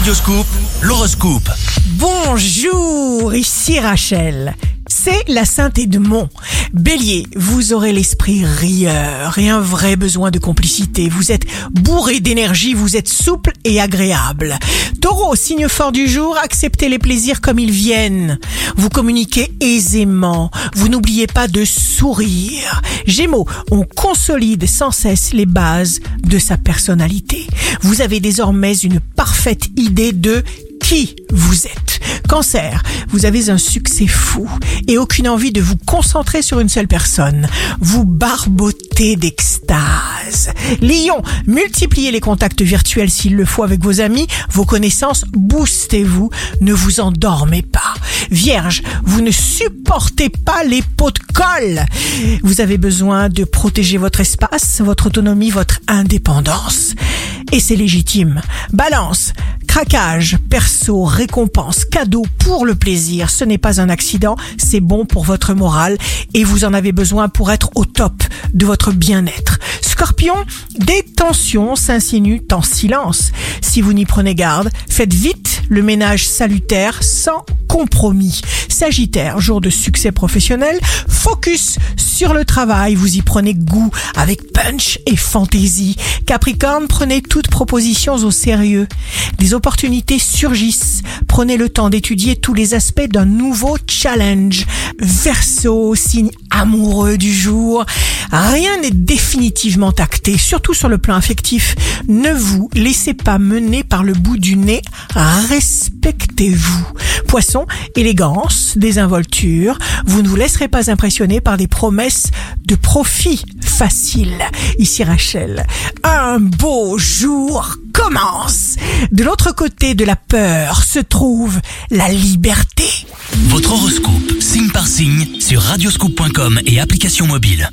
Radioscoop, l'horoscope. Bonjour, ici Rachel. C'est la Sainte Edmond. Bélier, vous aurez l'esprit rieur et un vrai besoin de complicité. Vous êtes bourré d'énergie, vous êtes souple et agréable. Taureau, signe fort du jour, acceptez les plaisirs comme ils viennent. Vous communiquez aisément. Vous n'oubliez pas de sourire. Gémeaux, on consolide sans cesse les bases de sa personnalité. Vous avez désormais une parfaite idée de qui vous êtes. Cancer, vous avez un succès fou et aucune envie de vous concentrer sur une seule personne. Vous barbotez d'extase. Lion, multipliez les contacts virtuels s'il le faut avec vos amis, vos connaissances, boostez-vous, ne vous endormez pas. Vierge, vous ne supportez pas les pots de colle. Vous avez besoin de protéger votre espace, votre autonomie, votre indépendance. Et c'est légitime. Balance, Craquage, perso, récompense, cadeau pour le plaisir, ce n'est pas un accident, c'est bon pour votre morale et vous en avez besoin pour être au top de votre bien-être. Scorpion, des tensions s'insinuent en silence. Si vous n'y prenez garde, faites vite le ménage salutaire sans compromis. Sagittaire, jour de succès professionnel, focus sur le travail, vous y prenez goût avec punch et fantaisie. Capricorne, prenez toutes propositions au sérieux. Des opportunités surgissent. Prenez le temps d'étudier tous les aspects d'un nouveau challenge. Verseau, signe amoureux du jour. Rien n'est définitivement acté, surtout sur le plan affectif. Ne vous laissez pas mener par le bout du nez. Respectez-vous. Poisson, élégance, désinvolture. Vous ne vous laisserez pas impressionner par des promesses de profit facile. Ici Rachel. Un beau jour De l'autre côté de la peur se trouve la liberté. Votre horoscope, signe par signe, sur radioscoop.com et application mobile.